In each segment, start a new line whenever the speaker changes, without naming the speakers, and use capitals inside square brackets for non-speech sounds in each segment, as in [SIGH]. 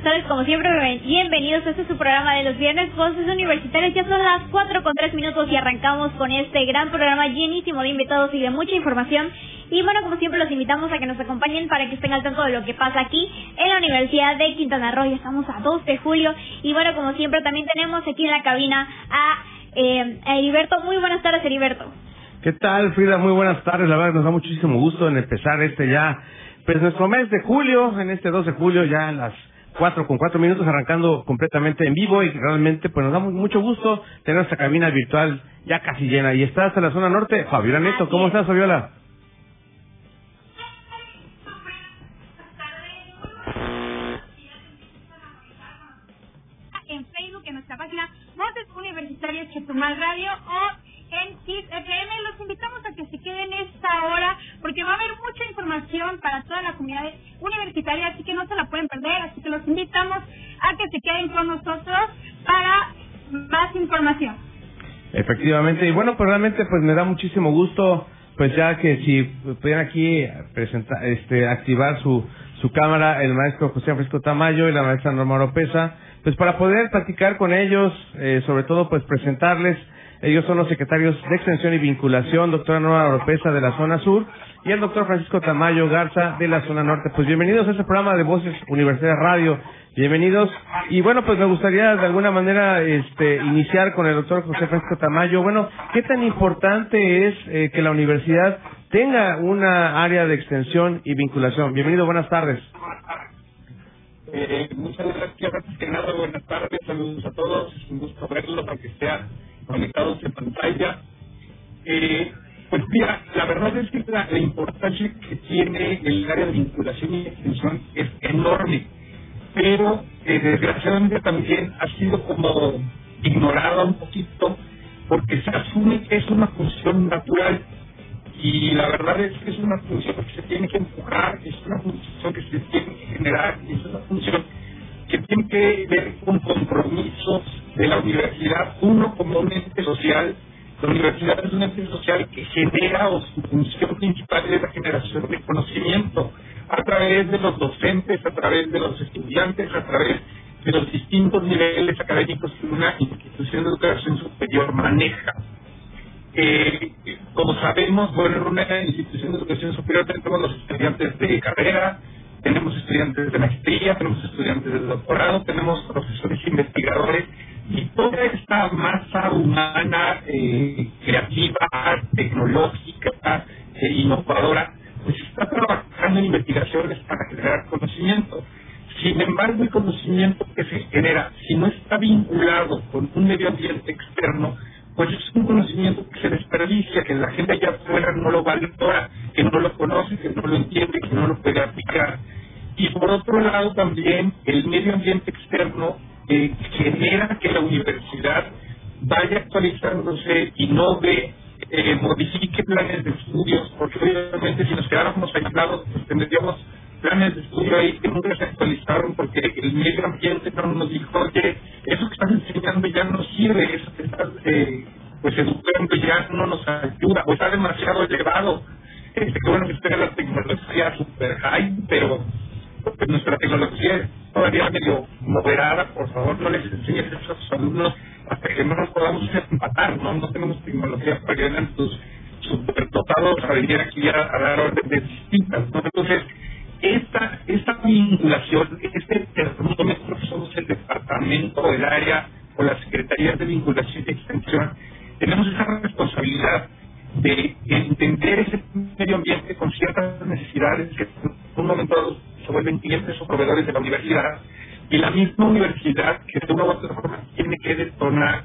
Buenas tardes, como siempre, bienvenidos a este su programa de los viernes, Voces Universitarias. Ya son las 4 con 3 minutos y arrancamos con este gran programa llenísimo de invitados y de mucha información. Y bueno, como siempre, los invitamos a que nos acompañen para que estén al tanto de lo que pasa aquí en la Universidad de Quintana Roo. Ya estamos a 2 de julio. Y bueno, como siempre, también tenemos aquí en la cabina a, eh, a Heriberto. Muy buenas tardes, Heriberto.
¿Qué tal, Frida? Muy buenas tardes. La verdad nos da muchísimo gusto en empezar este ya, pues nuestro mes de julio, en este 2 de julio, ya a las 4 con 4 minutos, arrancando completamente en vivo y realmente pues nos da mucho gusto tener nuestra cabina virtual ya casi llena. Y está hasta la zona norte, Fabiola Neto. ¿Cómo estás, Fabiola?
en Facebook, en nuestra página Voces Universitarias Chetumal Radio o en KIS FM. Los invitamos a que se queden esta hora porque va a haber mucha información para toda la comunidad universitaria, así que no se la pueden perder. Así que los invitamos a que se queden con nosotros para más información.
Efectivamente, y bueno, pues realmente pues me da muchísimo gusto, pues ya que si pudieran aquí presentar, este, activar su, su cámara el maestro José Francisco Tamayo y la maestra Norma Oropesa, pues para poder platicar con ellos, eh, sobre todo pues presentarles, ellos son los secretarios de Extensión y Vinculación, doctora Norma Oropesa de la zona sur y el doctor Francisco Tamayo Garza de la zona norte. Pues bienvenidos a este programa de Voces Universidad Radio, bienvenidos. Y bueno, pues me gustaría de alguna manera este, iniciar con el doctor José Francisco Tamayo. Bueno, ¿qué tan importante es eh, que la universidad tenga una área de extensión y vinculación? Bienvenido, buenas tardes.
Eh, muchas gracias, que nada, buenas tardes, saludos a todos, es un gusto verlos, aunque estén conectados en pantalla. Eh, pues mira, la verdad es que la, importancia que tiene el área de vinculación y extensión es enorme, pero eh, desgraciadamente también ha sido como ignorada un poquito porque se asume que es una función natural y la verdad es que es una función que se tiene que empujar, es una función que se tiene que generar, es una función que tiene que ver con compromisos de la universidad, uno como un ente social, la universidad es un ente social que genera o su función principal es la generación de conocimiento a través de los docentes, a través de los estudiantes, a través de los distintos niveles académicos que una institución de educación superior maneja. Eh, como sabemos, bueno, en una institución de educación superior tenemos los estudiantes de carrera, tenemos estudiantes de maestría, tenemos estudiantes de doctorado, tenemos profesores investigadores y toda esta masa humana eh, creativa, tecnológica, eh, innovadora, pues está trabajando en investigaciones para generar conocimiento. Sin embargo, el conocimiento que se genera, si no está vinculado con un medio ambiente externo, pues es un conocimiento que se desperdicia, que la gente allá afuera no lo valora, que no lo conoce, que no lo entiende, que no lo puede aplicar. Y por otro lado también el medio ambiente externo eh, genera que la universidad vaya actualizándose y no ve, eh, modifique planes de estudios, porque obviamente si nos quedáramos aislados, pues tendríamos planes de estudio ahí que nunca se actualizaron porque el medio ambiente no nos dijo, oye, eso que estás enseñando ya no sirve, eso que estás eh, pues educando ya no nos ayuda, o está demasiado elevado. Este, que bueno que esté la tecnología super high, pero pues, nuestra tecnología es todavía medio moderada, por favor no les enseñes a sus alumnos hasta que no nos podamos empatar, ¿no? No tenemos tecnología para que vengan sus superdotados a venir aquí a, a dar órdenes distintas, ¿no? Entonces, esta, esta vinculación, este termómetro que somos el departamento, el área o las secretarías de vinculación y extensión, tenemos esa responsabilidad de entender ese medio ambiente con ciertas necesidades que en un momento dado se vuelven clientes o proveedores de la universidad y la misma universidad que de una u otra forma tiene que detonar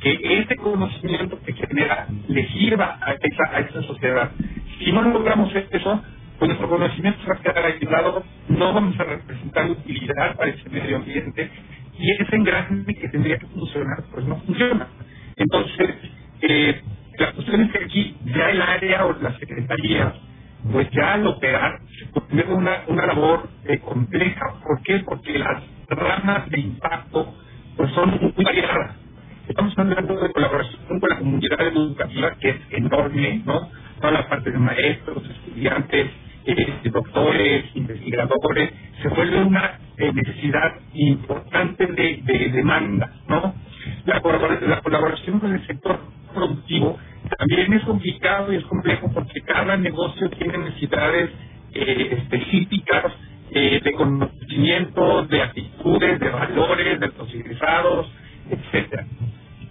que ese conocimiento que genera le sirva a esa, a esa sociedad. Si no logramos eso, pues nuestro conocimiento se va a quedar aislado, no vamos a representar utilidad para ese medio ambiente y ese engrane que tendría que funcionar, pues no funciona. Entonces, eh, la cuestión es que aquí ya el área o la secretaría, pues ya al operar, se una, una labor eh, compleja. ¿Por qué? Porque las ramas de impacto pues son muy variadas. Estamos hablando de colaboración con la comunidad educativa, que es enorme, ¿no? Toda la parte de maestros, estudiantes, eh, doctores, investigadores, se vuelve una eh, necesidad importante de, de, demanda, ¿no? La, la colaboración con el sector productivo también es complicado y es complejo porque cada negocio tiene necesidades eh, específicas eh, de conocimiento, de actitudes, de valores, de ingresados, etcétera.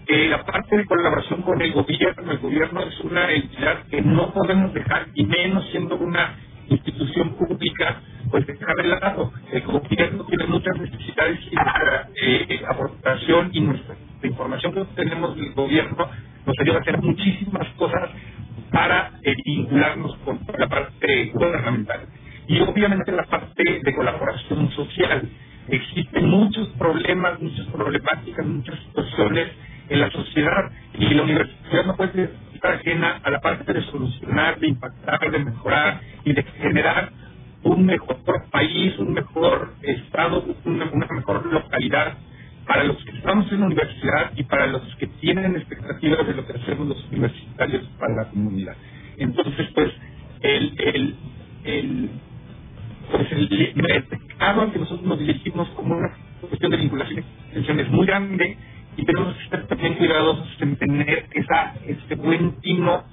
Eh, la parte de colaboración con el gobierno, el gobierno es una entidad que no podemos dejar, y menos siendo una institución pública, pues dejar de lado. El gobierno tiene muchas necesidades y nuestra eh, aportación y nuestra información que tenemos del gobierno nos ayuda a hacer muchísimas cosas para eh, vincularnos con la parte gubernamental. Y obviamente la parte de colaboración social. Existen muchos problemas, muchas problemáticas, muchas situaciones en la sociedad y la universidad no puede estar ajena a la parte de solucionar, de impactar, de mejorar y de generar un mejor país, un mejor estado, una, mejor localidad para los que estamos en la universidad y para los que tienen expectativas de lo que hacemos los universitarios para la comunidad. Entonces, pues, el, el, pues el mercado al que nosotros nos dirigimos como una cuestión de vinculación es muy grande y tenemos que estar también cuidadosos en tener esa, ese buen tino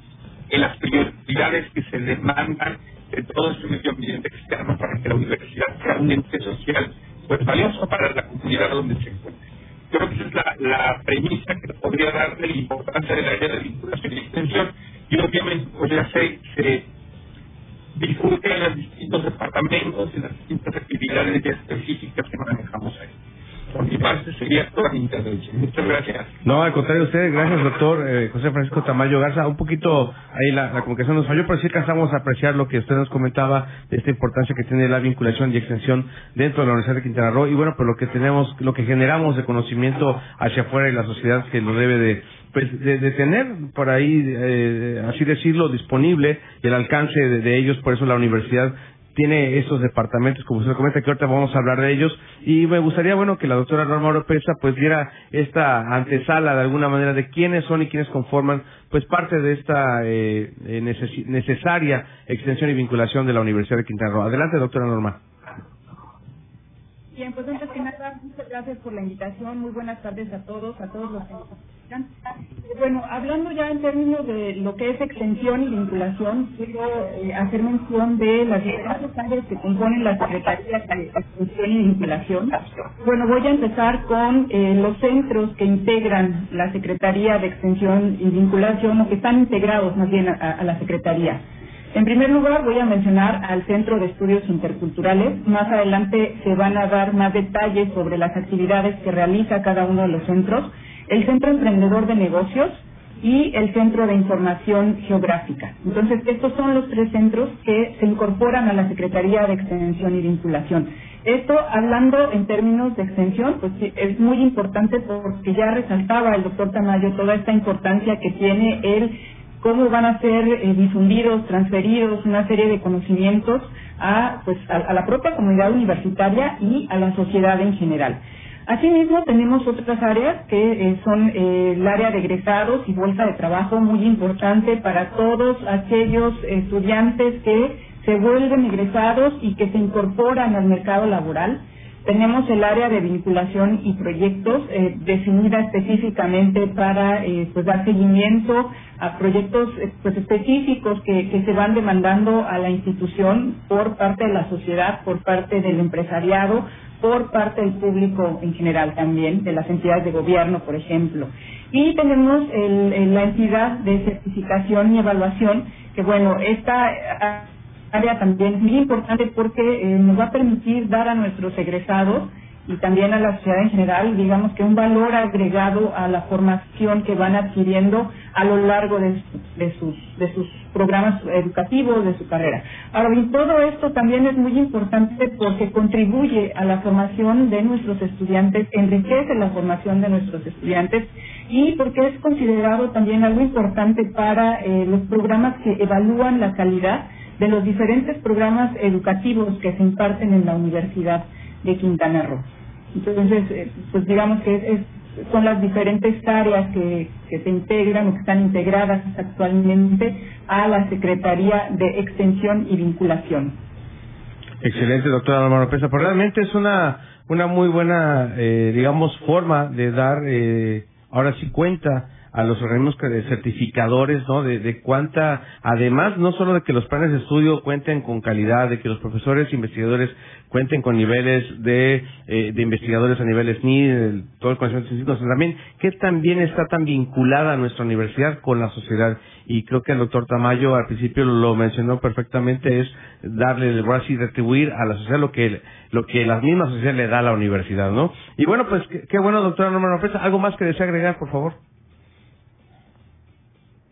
en las prioridades que se demandan de todo este medio ambiente externo para que la universidad sea un ente social pues valioso para la comunidad donde se encuentre. Creo que esa es la, premisa que podría darle la importancia del área de vinculación y extensión y obviamente pues ya se, se discute en los distintos departamentos y las distintas actividades específicas que manejamos ahí por mi parte mi intervención. Muchas gracias.
No, al contrario, usted, gracias, doctor eh, José Francisco Tamayo Garza. Un poquito ahí la, la comunicación nos falló, pero sí alcanzamos a apreciar lo que usted nos comentaba de esta importancia que tiene la vinculación y extensión dentro de la Universidad de Quintana Roo. Y bueno, pues lo que tenemos, lo que generamos de conocimiento hacia afuera y la sociedad que lo debe de pues de, tener por ahí, eh, así decirlo, disponible y el alcance de, ellos. Por eso la universidad tiene esos departamentos, como usted comenta, que ahorita vamos a hablar de ellos. Y me gustaría, bueno, que la doctora Norma Oropesa pues diera esta antesala de alguna manera de quiénes son y quiénes conforman pues parte de esta eh, eh necesaria extensión y vinculación de la Universidad de Quintana Roo. Adelante, doctora Norma.
Bien, pues antes que nada, muchas gracias por la invitación. Muy buenas tardes a todos, a todos los. Bueno, hablando ya en términos de lo que es extensión y vinculación, quiero eh, hacer mención de las diferentes áreas que componen la Secretaría de Extensión y Vinculación. Bueno, voy a empezar con eh, los centros que integran la Secretaría de Extensión y Vinculación, o que están integrados más bien a, a la Secretaría. En primer lugar, voy a mencionar al Centro de Estudios Interculturales. Más adelante se van a dar más detalles sobre las actividades que realiza cada uno de los centros. El Centro Emprendedor de Negocios y el Centro de Información Geográfica. Entonces, estos son los tres centros que se incorporan a la Secretaría de Extensión y Vinculación. Esto, hablando en términos de extensión, pues es muy importante porque ya resaltaba el doctor Tamayo toda esta importancia que tiene el cómo van a ser eh, difundidos, transferidos una serie de conocimientos a, pues, a, la propia comunidad universitaria y a la sociedad en general. Asimismo, tenemos otras áreas que eh, son eh, el área de egresados y bolsa de trabajo, muy importante para todos aquellos estudiantes que se vuelven egresados y que se incorporan al mercado laboral. Tenemos el área de vinculación y proyectos eh, definida específicamente para eh, pues dar seguimiento a proyectos eh, pues específicos que, que se van demandando a la institución por parte de la sociedad, por parte del empresariado, por parte del público en general también, de las entidades de gobierno, por ejemplo. Y tenemos el, la entidad de certificación y evaluación, que bueno, esta área también muy importante porque eh, nos va a permitir dar a nuestros egresados y también a la sociedad en general, digamos que un valor agregado a la formación que van adquiriendo a lo largo de, sus, de sus programas educativos, de su carrera. Ahora bien, todo esto también es muy importante porque contribuye a la formación de nuestros estudiantes, enriquece la formación de nuestros estudiantes y porque es considerado también algo importante para eh, los programas que evalúan la calidad de los diferentes programas educativos que se imparten en la Universidad de Quintana Roo. Entonces, eh, pues digamos que es, son las diferentes áreas que, que se integran o que están integradas actualmente a la Secretaría de Extensión y Vinculación.
Excelente, doctora Norma Pesa. Pero realmente es una, una muy buena, eh, digamos, forma de dar, eh, ahora sí cuenta a los organismos certificadores, ¿no? De, cuánta, además, no solo de que los planes de estudio cuenten con calidad, de que los profesores e investigadores cuenten con niveles de, eh, de investigadores a niveles ni todo el conocimiento científico, sino también que también está tan vinculada nuestra universidad con la sociedad. Y creo que el doctor Tamayo al principio lo mencionó perfectamente, es darle el brazo y retribuir a la sociedad lo que lo que la misma sociedad le da a la universidad, ¿no? Y bueno, pues qué, bueno, doctora Norma López. ¿Algo más que desea agregar, por favor?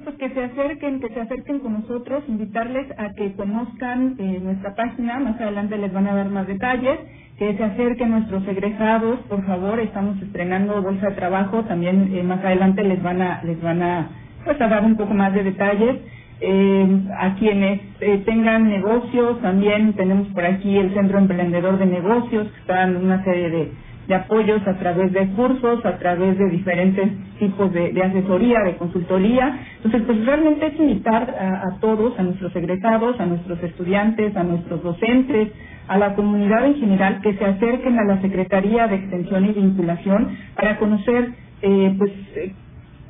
Pues que se acerquen, que se acerquen con nosotros, invitarles a que conozcan eh, nuestra página, más adelante les van a dar más detalles, que se acerquen nuestros egresados, por favor, estamos estrenando bolsa de trabajo, también eh, más adelante les van a, les van a, pues dar un poco más de detalles. Eh, a quienes eh, tengan negocios, también tenemos por aquí el Centro Emprendedor de Negocios, que están una serie de de apoyos a través de cursos, a través de diferentes tipos de, asesoría, de consultoría. Entonces, pues realmente es invitar a, todos, a nuestros egresados, a nuestros estudiantes, a nuestros docentes, a la comunidad en general, que se acerquen a la Secretaría de Extensión y Vinculación para conocer, eh, pues, eh,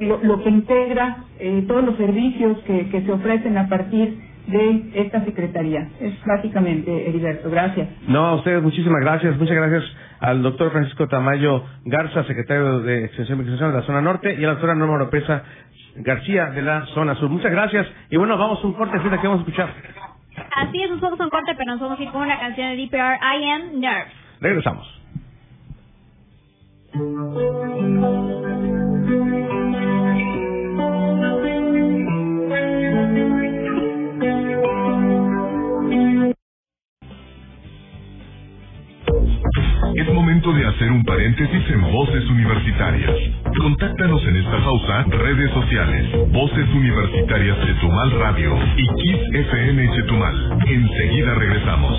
lo, que integra eh, todos los servicios que, que se ofrecen a partir de esta Secretaría. Es básicamente, Heriberto. Gracias.
No, a ustedes muchísimas gracias. Muchas gracias al doctor Francisco Tamayo Garza, secretario de Extensión y de la zona norte, y a la doctora Norma Oropesa García de la zona sur. Muchas gracias. Y bueno, vamos a un corte, que vamos a escuchar.
Así es, nos vamos a un corte, pero nos vamos a ir con una canción de DPR, I Am Nerves.
Regresamos.
Es momento de hacer un paréntesis en Voces Universitarias. Contáctanos en esta pausa, redes sociales, Voces Universitarias Chetumal Radio y Kiss FM Chetumal. Enseguida regresamos.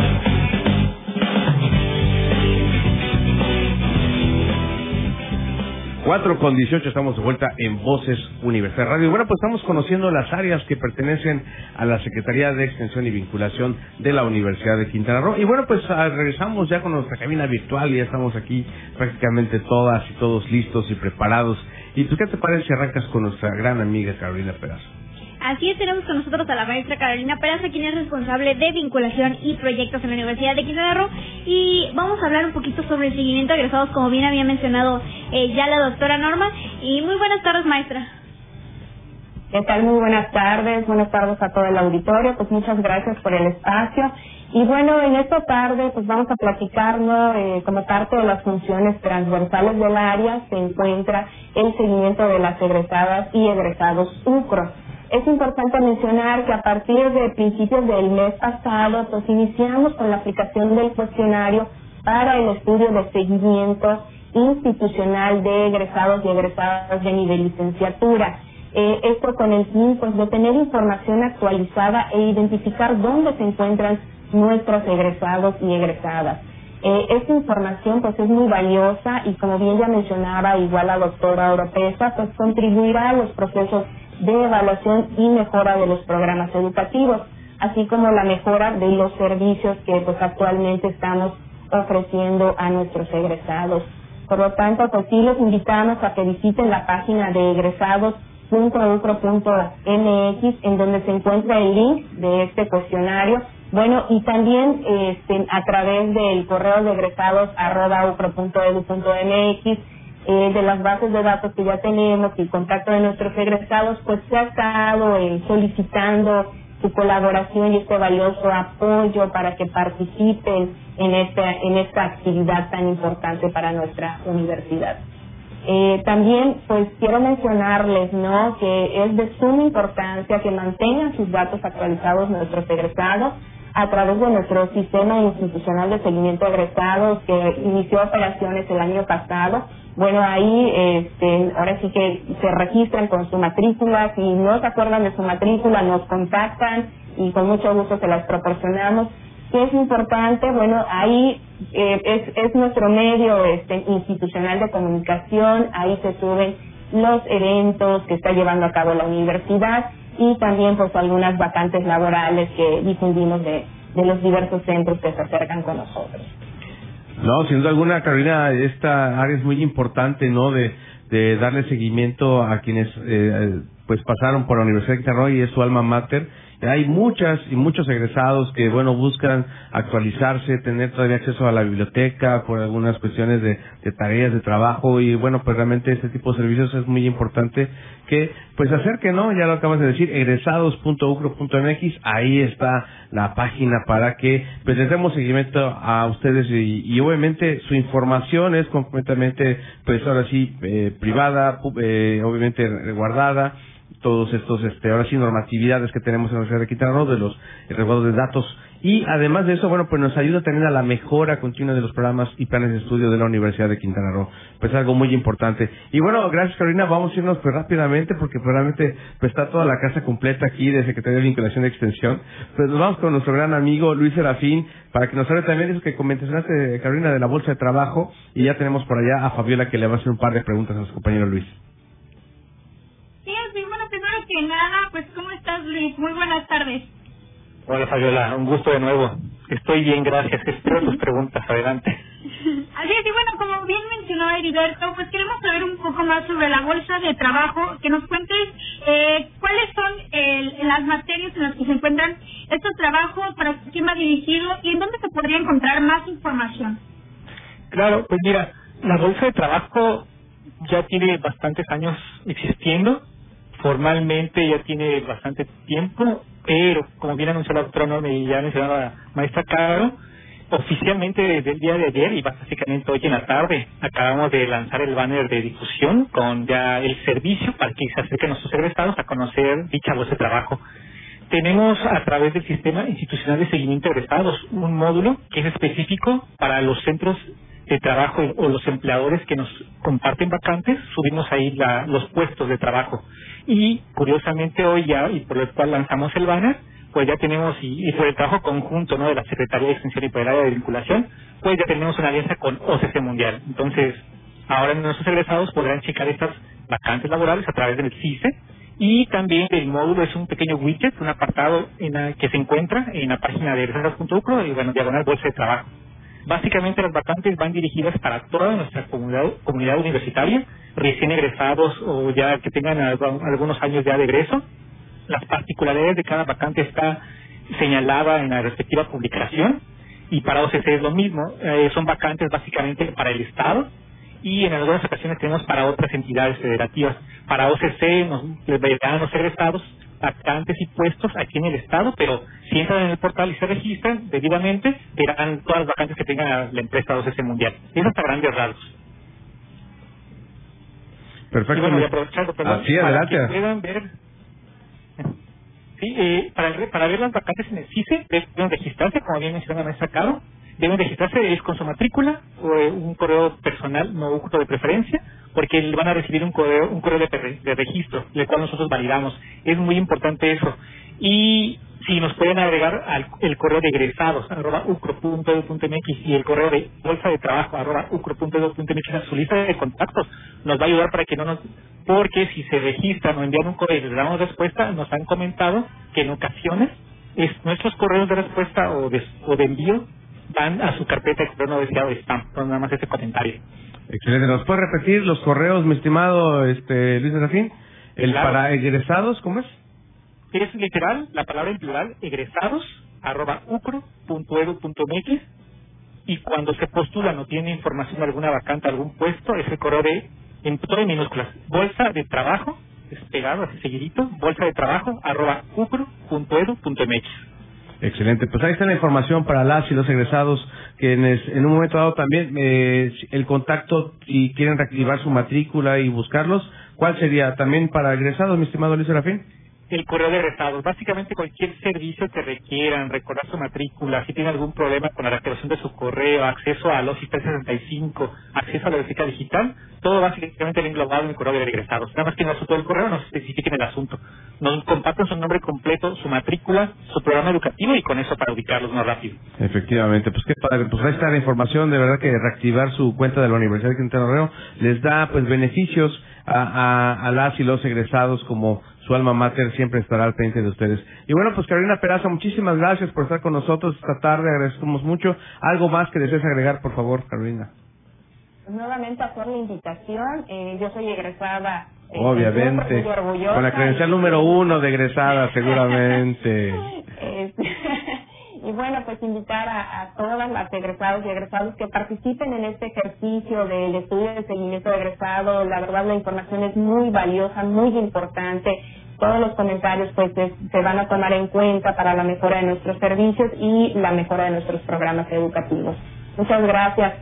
4 con 18 estamos de vuelta en Voces Universal Radio. Bueno, pues estamos conociendo las áreas que pertenecen a la Secretaría de Extensión y Vinculación de la Universidad de Quintana Roo. Y bueno, pues ah, regresamos ya con nuestra cabina virtual y ya estamos aquí prácticamente todas y todos listos y preparados. ¿Y tú qué te parece si arrancas con nuestra gran amiga Carolina Perazo?
Así es, tenemos con nosotros a la maestra Carolina Peraza, quien es responsable de vinculación y proyectos en la Universidad de Quintana Roo. Y vamos a hablar un poquito sobre el seguimiento de egresados, como bien había mencionado eh, ya la doctora Norma. Y muy buenas tardes, maestra.
¿Qué tal? Muy buenas tardes. Buenas tardes a todo el auditorio. Pues muchas gracias por el espacio. Y bueno, en esta tarde pues vamos a platicarnos eh, como parte de las funciones transversales del área se encuentra el seguimiento de las egresadas y egresados UCRO. Es importante mencionar que a partir de principios del mes pasado, pues iniciamos con la aplicación del cuestionario para el estudio de seguimiento institucional de egresados y egresadas de nivel licenciatura. Eh, esto con el fin pues, de tener información actualizada e identificar dónde se encuentran nuestros egresados y egresadas. Eh, esta información pues es muy valiosa y como bien ya mencionaba igual la doctora Oropesa, pues contribuirá a los procesos de evaluación y mejora de los programas educativos, así como la mejora de los servicios que pues actualmente estamos ofreciendo a nuestros egresados. Por lo tanto, pues sí los invitamos a que visiten la página de egresados.ucro.mx en donde se encuentra el link de este cuestionario Bueno, y también este, a través del correo de egresados arroba mx eh, de las bases de datos que ya tenemos y contacto de nuestros egresados, pues se ha estado eh, solicitando su colaboración y este valioso apoyo para que participen en esta, en esta actividad tan importante para nuestra universidad. Eh, también, pues quiero mencionarles, ¿no? Que es de suma importancia que mantengan sus datos actualizados nuestros egresados a través de nuestro sistema institucional de seguimiento de egresados que inició operaciones el año pasado. Bueno, ahí este, ahora sí que se registran con su matrícula. Si no se acuerdan de su matrícula, nos contactan y con mucho gusto se las proporcionamos. ¿Qué es importante? Bueno, ahí eh, es, es nuestro medio este, institucional de comunicación, ahí se suben los eventos que está llevando a cabo la universidad y también pues algunas vacantes laborales que difundimos de, de los diversos centros que se acercan con nosotros.
No, sin duda alguna, Carolina, esta área es muy importante, ¿no? De, de darle seguimiento a quienes eh, pues pasaron por la Universidad de Quintana y es su alma mater hay muchas y muchos egresados que, bueno, buscan actualizarse, tener todavía acceso a la biblioteca por algunas cuestiones de, tareas de trabajo. Y, bueno, pues realmente este tipo de servicios es muy importante que, pues, acerquen, ¿no? Ya lo acabas de decir, egresados.ucro.mx, ahí está la página para que, pues, les demos seguimiento a ustedes. Y, obviamente su información es completamente, pues, ahora sí, eh, privada, eh, obviamente guardada todos estos, este, ahora sí, normatividades que tenemos en la Universidad de Quintana Roo, de los resguardos de datos. Y además de eso, bueno, pues nos ayuda también a la mejora continua de los programas y planes de estudio de la Universidad de Quintana Roo. Pues algo muy importante. Y bueno, gracias Carolina, vamos a irnos pues rápidamente porque probablemente pues está toda la casa completa aquí de Secretaría de Vinculación de Extensión. Pues nos vamos con nuestro gran amigo Luis Serafín para que nos hable también de eso que comentaste, Carolina, de la Bolsa de Trabajo. Y ya tenemos por allá a Fabiola que le va a hacer un par de preguntas a nuestro compañero Luis
Luis? Muy buenas tardes.
Hola Fabiola, un gusto de nuevo. Estoy bien, gracias. Espero tus preguntas. Adelante. [LAUGHS]
Así es, y bueno, como bien mencionó Heriberto, pues queremos saber un poco más sobre la bolsa de trabajo, que nos cuentes eh, cuáles son las materias en las que se encuentran estos trabajos, para quién va dirigido y en dónde se podría encontrar más información.
Claro, pues mira, la bolsa de trabajo ya tiene bastantes años existiendo formalmente ya tiene bastante tiempo, pero como bien anunció la doctora Norma y ya mencionaba la maestra Caro, oficialmente desde el día de ayer y básicamente hoy en la tarde acabamos de lanzar el banner de difusión con ya el servicio para que se acerquen nuestros egresados a conocer dicha voz de trabajo. Tenemos a través del sistema institucional de seguimiento de egresados un módulo que es específico para los centros de trabajo o los empleadores que nos comparten vacantes, subimos ahí la, los puestos de trabajo. Y curiosamente hoy ya, y por lo cual lanzamos el banner, pues ya tenemos, y, y por el trabajo conjunto de la Secretaría de Extensión y por de vinculación, pues ya tenemos una alianza con OCC Mundial. Entonces, ahora nuestros egresados podrán checar estas vacantes laborales a través del CICE y también el módulo es un pequeño widget, un apartado en la que se encuentra en la página de egresados.ucro y bueno, diagonal bolsa de trabajo. Básicamente las vacantes van dirigidas para toda nuestra comunidad, comunidad universitaria, recién egresados o ya que tengan algunos años ya de egreso. Las particularidades de cada vacante está señalada en la respectiva publicación y para OCC es lo mismo. Eh, son vacantes básicamente para el Estado y en algunas ocasiones tenemos para otras entidades federativas. Para OCC nos les los egresados vacantes y puestos aquí en el Estado, pero si entran en el portal y se registran debidamente, verán todas las vacantes que tenga la empresa OCC Mundial. Es hasta grandes rasgos.
Perfecto. Y bueno, y aprovechando, perdón, Así, para que
puedan ver... Sí, eh, para, para ver las vacantes en el CICE deben registrarse, como bien mencionó la maestra Caro, deben registrarse es con su matrícula o eh, un correo personal no uso de preferencia porque van a recibir un correo un correo de, de registro el cual nosotros validamos. Es muy importante eso. Y si nos pueden agregar al el correo de egresados arroba ucro.edu.mx y el correo de bolsa de trabajo arroba ucro.edu.mx a su lista de contactos nos va a ayudar para que no nos porque si se registran o envían un correo y les damos respuesta nos han comentado que en ocasiones es nuestros correos de respuesta o de, o de envío van a su carpeta de no deseado spam. Entonces, nada más ese comentario.
Excelente. ¿Nos puede repetir los correos, mi estimado este, Luis Serafín? El para egresados, ¿cómo es?
Es literal, la palabra en plural, egresados, arroba ucro.edu.mx y cuando se postula no tiene información de alguna vacante, algún puesto, es el correo de, en todo en minúsculas, bolsa de trabajo, despegado así seguidito, bolsa de trabajo, arroba ucro.edu.mx.
Excelente, pues ahí está la información para las y los egresados que en, un momento dado también eh, el contacto y quieren reactivar su matrícula y buscarlos, ¿cuál sería también para egresados, mi estimado Luis Serafín?
El correo de egresados. Básicamente cualquier servicio que requieran, recordar su matrícula, si tiene algún problema con la reactivación de su correo, acceso a los 365, acceso a la biblioteca digital, todo básicamente englobado en el correo de egresados. Nada más que no todo el correo, nos especifiquen el asunto. Nos compartan su nombre completo, su matrícula, su programa educativo y con eso para ubicarlos más rápido.
Efectivamente, pues qué padre. Pues ahí la información, de verdad que reactivar su cuenta de la Universidad de Quintana Roo les da pues beneficios a, a las y los egresados como su alma mater siempre estará al frente de ustedes. Y bueno, pues Carolina Peraza, muchísimas gracias por estar con nosotros esta tarde, agradecemos mucho. ¿Algo más que desees agregar, por favor, Carolina?
Pues nuevamente hacer la invitación, eh, yo soy egresada.
Eh, Obviamente, con la credencial número uno de egresada, [LAUGHS] seguramente.
Este, [LAUGHS] y bueno, pues invitar a, a todas las egresados y egresados que participen en este ejercicio del estudio de seguimiento de egresado. La verdad, la información es muy valiosa, muy importante. Todos los comentarios pues se van a tomar en cuenta para la mejora de nuestros servicios y la mejora de nuestros programas educativos. Muchas gracias.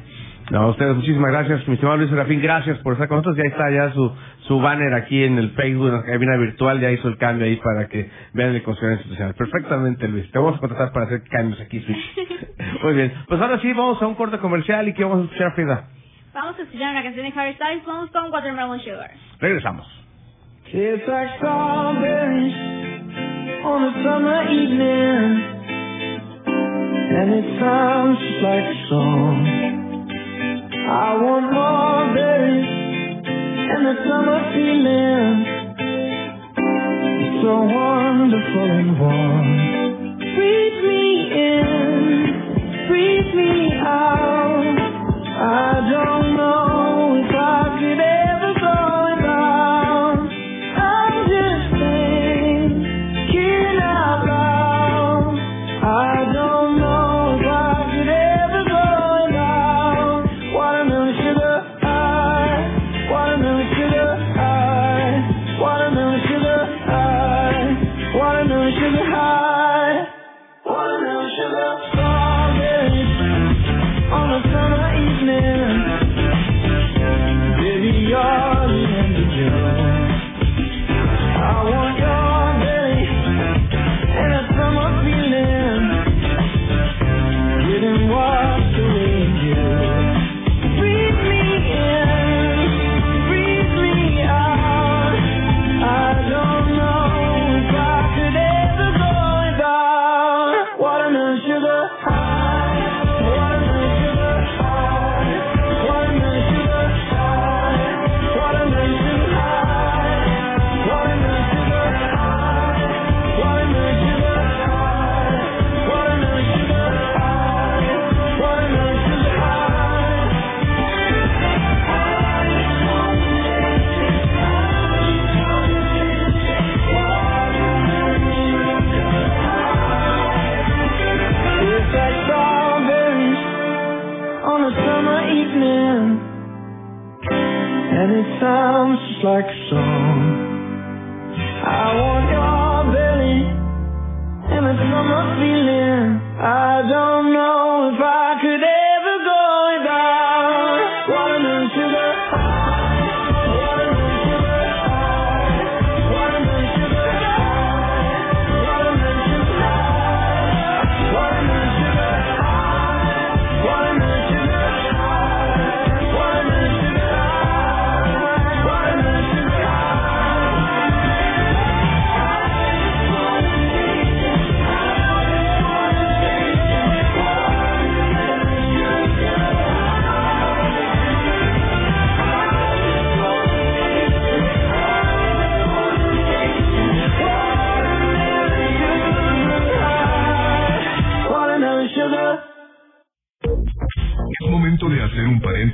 No, a ustedes muchísimas gracias, mi estimado Luis Serafín, gracias por estar con nosotros. Ya está ya su, su banner aquí en el Facebook, en la cabina virtual, ya hizo el cambio ahí para que vean el consejo institucional. Perfectamente, Luis. Te vamos a contratar para hacer cambios aquí. [LAUGHS] Muy bien. Pues ahora sí, vamos a un corte comercial y ¿qué vamos a escuchar, Frida?
Vamos a escuchar una canción de Harry Styles, vamos con Watermelon Sugar.
Regresamos.
It's like strawberries on a summer evening And it sounds just like a song I want more berries and the summer feeling. So wonderful and warm. Breathe me in, breathe me out. I don't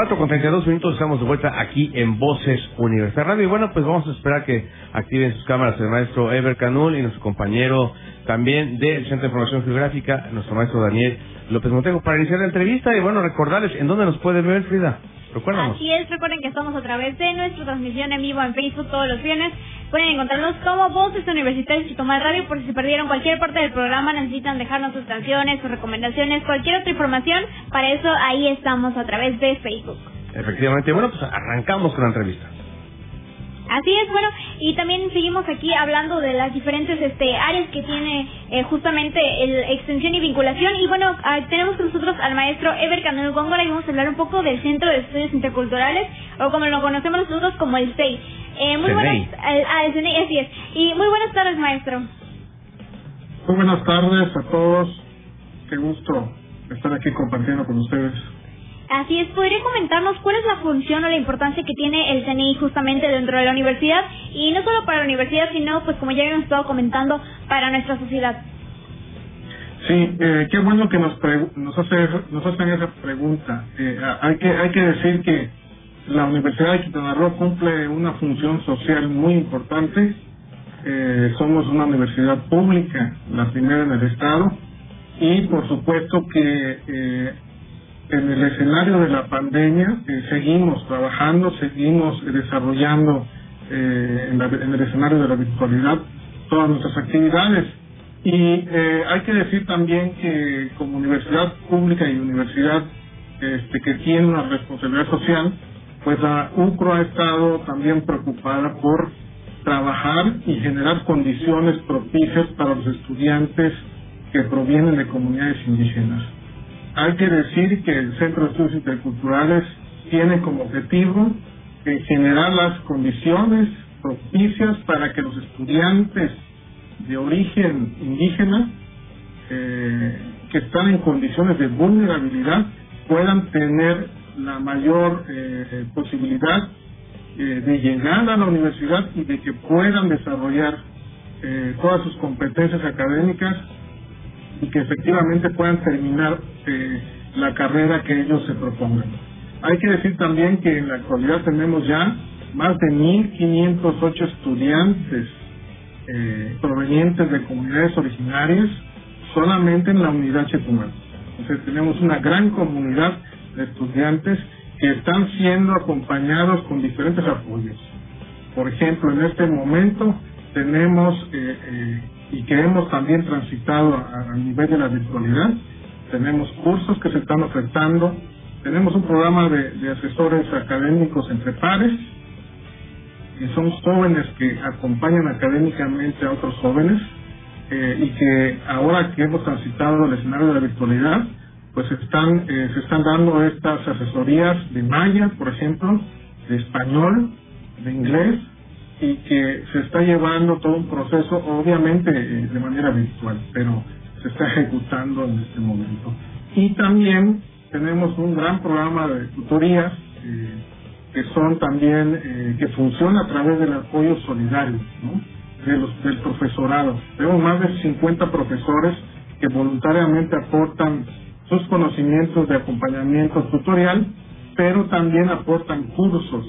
Cuatro con 32 minutos estamos de vuelta aquí en Voces Universidad Radio. Y bueno, pues vamos a esperar que activen sus cámaras el maestro Ever Canul y nuestro compañero también del Centro de Información Geográfica, nuestro maestro Daniel López Montego, para iniciar la entrevista. Y bueno, recordarles en dónde nos puede ver, Frida. Recuérdanos.
Así es, recuerden que estamos a través de nuestra transmisión en vivo en Facebook todos los viernes. Pueden encontrarnos como Voces Universitarias y Tomar Radio por si se perdieron cualquier parte del programa, necesitan dejarnos sus canciones, sus recomendaciones, cualquier otra información. Para eso ahí estamos a través de Facebook.
Efectivamente. Bueno, pues arrancamos con la entrevista.
Así es, bueno, y también seguimos aquí hablando de las diferentes este, áreas que tiene eh, justamente el extensión y vinculación. Y bueno, ah, tenemos con nosotros al maestro Ever Canelo Góngora y vamos a hablar un poco del Centro de Estudios Interculturales, o como lo conocemos nosotros como el CEI. Eh, muy buenas, ah, el así es. Y muy buenas tardes, maestro.
Muy buenas tardes a todos. Qué gusto estar aquí compartiendo con ustedes.
Así es, ¿podría comentarnos cuál es la función o la importancia que tiene el CNI justamente dentro de la universidad? Y no solo para la universidad, sino, pues como ya habíamos estado comentando, para nuestra sociedad.
Sí, eh, qué bueno que nos nos hace nos hacen esa pregunta. Eh, hay que hay que decir que la Universidad de Quintana Roo cumple una función social muy importante. Eh, somos una universidad pública, la primera en el estado, y por supuesto que eh, en el escenario de la pandemia eh, seguimos trabajando, seguimos desarrollando eh, en el escenario de la virtualidad todas nuestras actividades. Y eh, hay que decir también que como universidad pública y universidad este, que tiene una responsabilidad social, pues la UCRO ha estado también preocupada por trabajar y generar condiciones propicias para los estudiantes que provienen de comunidades indígenas. Hay que decir que el Centro de Estudios Interculturales tiene como objetivo eh, generar las condiciones propicias para que los estudiantes de origen indígena eh, que están en condiciones de vulnerabilidad puedan tener la mayor eh, posibilidad de llegar a la universidad y de que puedan desarrollar todas sus competencias académicas y que efectivamente puedan terminar eh, la carrera que ellos se propongan. Hay que decir también que en la actualidad tenemos ya más de 1.508 estudiantes eh, provenientes de comunidades originarias solamente en la unidad Chetumal. Entonces tenemos una gran comunidad de estudiantes que están siendo acompañados con diferentes apoyos. Por ejemplo, en este momento tenemos eh, y que hemos también transitado a, nivel de la virtualidad, tenemos cursos que se están ofertando, tenemos un programa de, asesores académicos entre pares, que son jóvenes que acompañan académicamente a otros jóvenes eh, y que ahora que hemos transitado el escenario de la virtualidad, pues están eh, se están dando estas asesorías de maya, por ejemplo, de español, de inglés y que se está llevando todo un proceso, obviamente eh, de manera virtual, pero se está ejecutando en este momento. Y también tenemos un gran programa de tutorías eh, que son también, eh, que funciona a través del apoyo solidario. De los, del profesorado. Tenemos más de 50 profesores que voluntariamente aportan sus conocimientos de acompañamiento tutorial, pero también aportan cursos,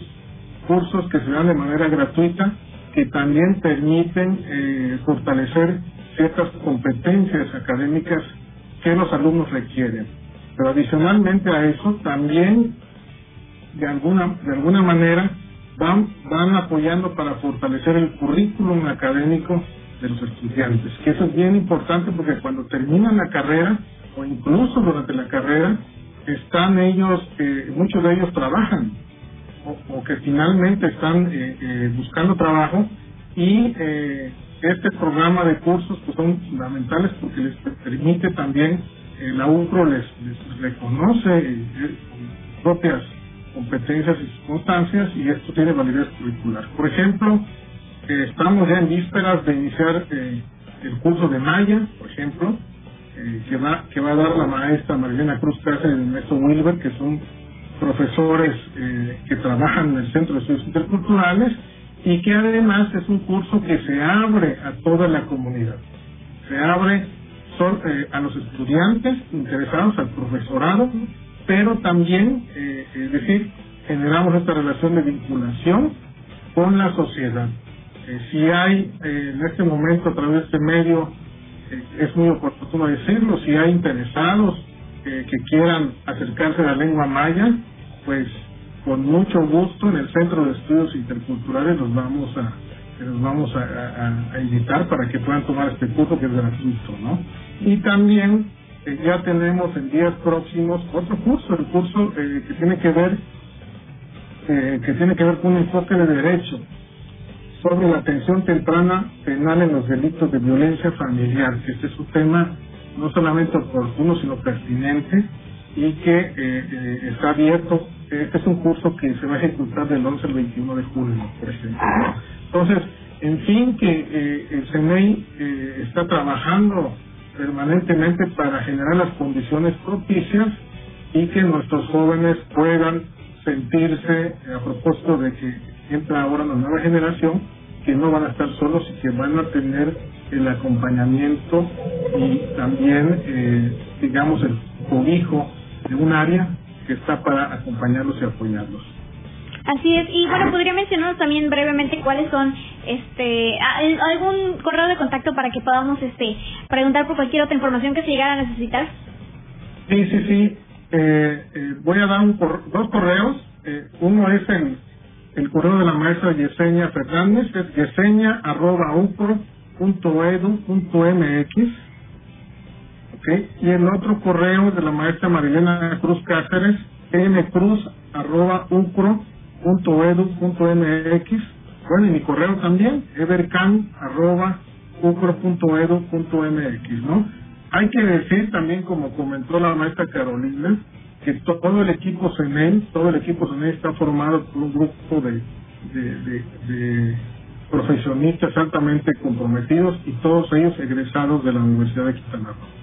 cursos que se dan de manera gratuita, que también permiten eh, fortalecer ciertas competencias académicas que los alumnos requieren. Pero adicionalmente a eso, también de alguna, de alguna manera van, van apoyando para fortalecer el currículum académico de los estudiantes, que eso es bien importante porque cuando terminan la carrera o incluso durante la carrera, están ellos, eh, muchos de ellos trabajan o, que finalmente están eh, eh, buscando trabajo y eh, este programa de cursos pues son fundamentales porque les permite también eh, la UCRO les, les reconoce eh, propias competencias y circunstancias y esto tiene validez curricular. Por ejemplo, eh, estamos ya en vísperas de iniciar eh, el curso de Maya, por ejemplo, eh, que va que va a dar la maestra Marilena Cruz Cáceres y el maestro Wilber, que son profesores eh, que trabajan en el Centro de Estudios Interculturales y que además es un curso que se abre a toda la comunidad. Se abre son, eh, a los estudiantes interesados, al profesorado, pero también, eh, es decir, generamos esta relación de vinculación con la sociedad. Eh, si hay en este momento a través de este medio, es muy oportuno decirlo, si hay interesados que quieran acercarse a la lengua maya, pues con mucho gusto en el Centro de Estudios Interculturales los vamos a los vamos a, a- invitar para que puedan tomar este curso que es gratuito, ¿no? Y también eh, ya tenemos en días próximos otro curso, el curso eh, que tiene que ver eh, que tiene que ver con un enfoque de derecho sobre la atención temprana penal en los delitos de violencia familiar, que este es un tema no solamente oportuno, sino pertinente y que eh, eh, está abierto. Este es un curso que se va a ejecutar del 11 al 21 de julio, por ejemplo. Entonces, en fin, que eh, el CNEI eh, está trabajando permanentemente para generar las condiciones propicias y que nuestros jóvenes puedan sentirse, eh, a propósito de que entra ahora una nueva generación, que no van a estar solos y que van a tener el acompañamiento y también, digamos, el cobijo de un área que está para acompañarlos y apoyarlos.
Así es, y bueno, podría mencionarnos también brevemente cuáles son, este, al- algún correo de contacto para que podamos, este, preguntar por cualquier otra información que se llegara a necesitar.
Sí, sí, sí. Eh, eh, voy a dar un cor- dos correos. Eh, uno es el, el correo de la maestra Yesenia Fernández, es yesenia.ucro.edu.mx. Y el otro correo de la maestra Marilena Cruz Cáceres, mcruz.ucro.edu.mx. Bueno, y mi correo también, evercan.ucro.edu.mx, ¿no? Hay que decir también, como comentó la maestra Carolina, que to- todo el equipo CENEL, todo el equipo CENEL está formado por un grupo de, de, de- de profesionistas altamente comprometidos y todos ellos egresados de la Universidad de Quintana Roo.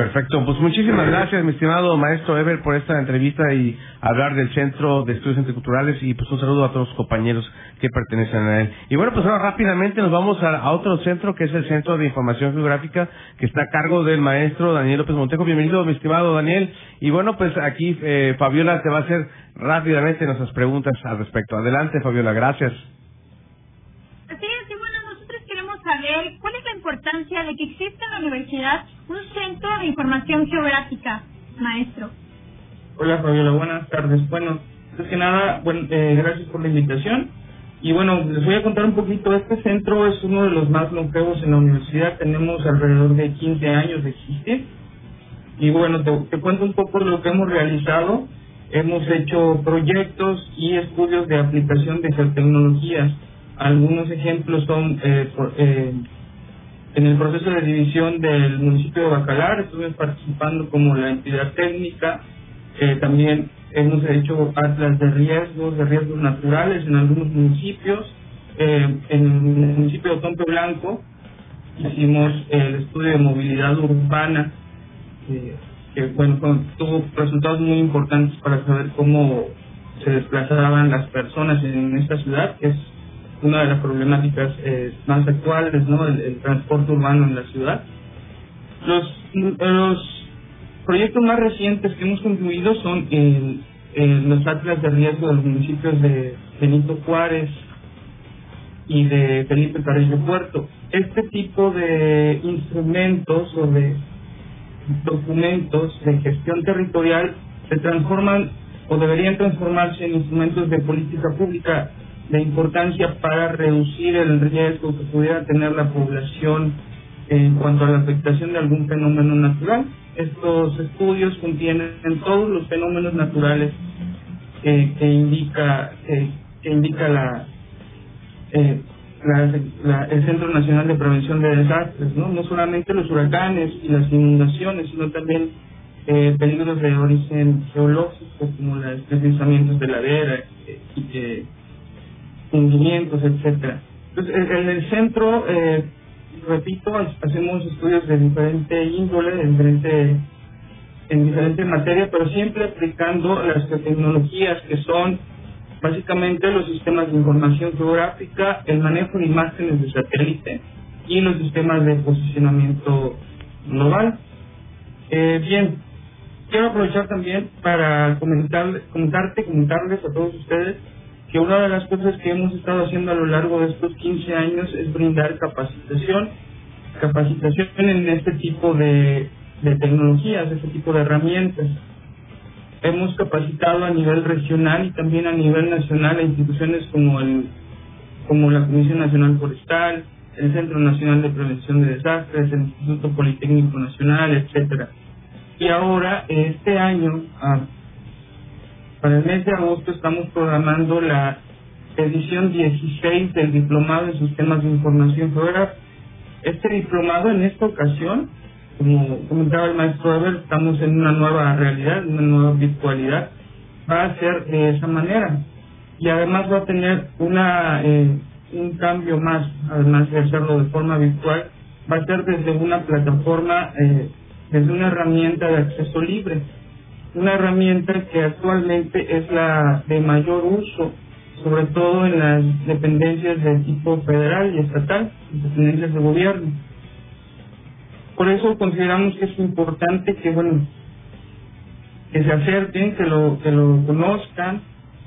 Perfecto, pues muchísimas gracias, mi estimado maestro Ever, por esta entrevista y hablar del Centro de Estudios Interculturales y pues un saludo a todos los compañeros que pertenecen a él. Y bueno, pues ahora rápidamente nos vamos a, a otro centro que es el Centro de Información Geográfica que está a cargo del maestro Daniel López Montejo. Bienvenido, mi estimado Daniel. Y bueno, pues aquí eh, Fabiola te va a hacer rápidamente nuestras preguntas al respecto. Adelante, Fabiola, gracias.
Así es, y bueno, nosotros queremos saber cuál es importancia de que exista en la universidad un centro de información geográfica, maestro.
Hola Fabiola, buenas tardes. Bueno, antes que nada, bueno, eh, gracias por la invitación. Y bueno, les voy a contar un poquito. Este centro es uno de los más longevos en la universidad. Tenemos alrededor de 15 años de existir. Y bueno, te, cuento un poco de lo que hemos realizado. Hemos hecho proyectos y estudios de aplicación de geotecnologías. Algunos ejemplos son eh, eh, en el proceso de división del municipio de Bacalar, estuve participando como la entidad técnica. Eh, también hemos hecho atlas de riesgos, de riesgos naturales en algunos municipios. Eh, en el municipio de Tompe Blanco hicimos el estudio de movilidad urbana, que bueno, tuvo resultados muy importantes para saber cómo se desplazaban las personas en esta ciudad, que es una de las problemáticas eh, más actuales, ¿no? El, transporte urbano en la ciudad. Los, proyectos más recientes que hemos concluido son el- los atlas de riesgo de los municipios de Benito Juárez y de Felipe Carrillo Puerto. Este tipo de instrumentos o de documentos de gestión territorial se transforman o deberían transformarse en instrumentos de política pública de importancia para reducir el riesgo que pudiera tener la población en cuanto a la afectación de algún fenómeno natural. Estos estudios contienen todos los fenómenos naturales que indica que indica la, eh, la- el Centro Nacional de Prevención de Desastres, ¿no? no solamente los huracanes y las inundaciones, sino también eh, peligros de origen geológico como los deslizamientos de ladera, eh, hundimientos, etcétera. Entonces, en en el centro, eh, repito, ha- hacemos estudios de diferente índole, de diferente, en diferente materia, pero siempre aplicando las tecnologías que son básicamente los sistemas de información geográfica, el manejo de imágenes de satélite y los sistemas de posicionamiento global. Eh, bien, quiero aprovechar también para comentar, comentarte, comentarles a todos ustedes que una de las cosas que hemos estado haciendo a lo largo de estos 15 años es brindar capacitación, capacitación en este tipo de, de tecnologías, este tipo de herramientas. Hemos capacitado a nivel regional y también a nivel nacional a instituciones como el como la Comisión Nacional Forestal, el Centro Nacional de Prevención de Desastres, el Instituto Politécnico Nacional, etcétera. Y ahora, este año, ah, para el mes de agosto, estamos programando la edición 16 del Diplomado en Sistemas de Información Geográfica. Este diplomado, en esta ocasión, como comentaba el maestro Eber, estamos en una nueva realidad, una nueva virtualidad. Va a ser de esa manera. Y además va a tener una eh, un cambio más, además de hacerlo de forma virtual, va a ser desde una plataforma, eh, desde una herramienta de acceso libre. Una herramienta que actualmente es la de mayor uso, sobre todo en las dependencias de tipo federal y estatal, dependencias de gobierno. Por eso consideramos que es importante que, bueno, que se acerquen, que lo, que lo conozcan,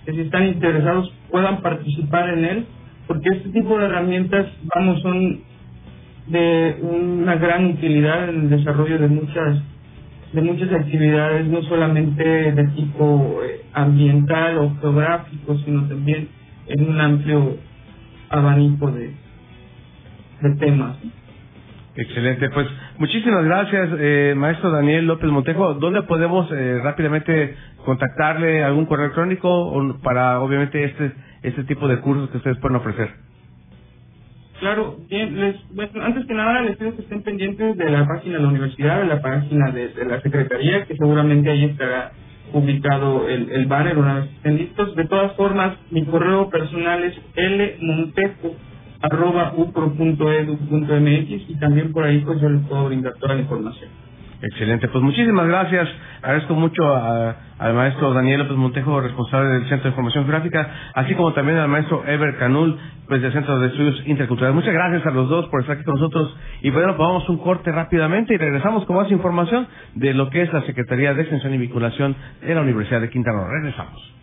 que si están interesados puedan participar en él, porque este tipo de herramientas, vamos, son de una gran utilidad en el desarrollo de muchas de muchas actividades, no solamente de tipo eh, ambiental o geográfico, sino también en un amplio abanico de, temas.
Excelente, pues muchísimas gracias, eh, maestro Daniel López Montejo. ¿Dónde podemos eh, rápidamente contactarle algún correo electrónico para, obviamente, este este tipo de cursos que ustedes pueden ofrecer?
Claro, bien, les, bueno, antes que nada les pido que estén pendientes de la página de la universidad, de la página de, la secretaría, que seguramente ahí estará publicado el, banner una vez estén listos. De todas formas, mi correo personal es lmontejo arroba upro.edu.mx y también por ahí pues yo les puedo brindar toda la información.
Excelente, pues muchísimas gracias. Agradezco mucho al maestro Daniel López Montejo, responsable del Centro de Información Gráfica, así como también al maestro Ever Canul, pues del Centro de Estudios Interculturales. Muchas gracias a los dos por estar aquí con nosotros. Y bueno, pues vamos un corte rápidamente y regresamos con más información de lo que es la Secretaría de Extensión y Vinculación de la Universidad de Quintana Roo. Regresamos.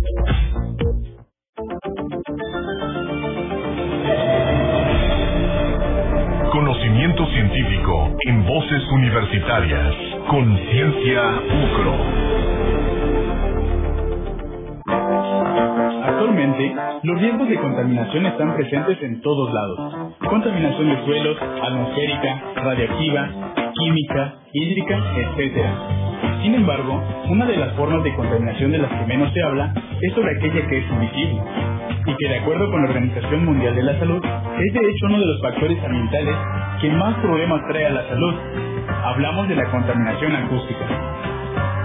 Conocimiento científico en Voces Universitarias. Conciencia UCRO.
Actualmente, los riesgos de contaminación están presentes en todos lados. Contaminación de suelos, atmosférica, radiactiva, química, hídrica, etc. Sin embargo, una de las formas de contaminación de las que menos se habla es sobre aquella que es invisible, y que de acuerdo con la Organización Mundial de la Salud, es de hecho uno de los factores ambientales que más problemas trae a la salud. Hablamos de la contaminación acústica.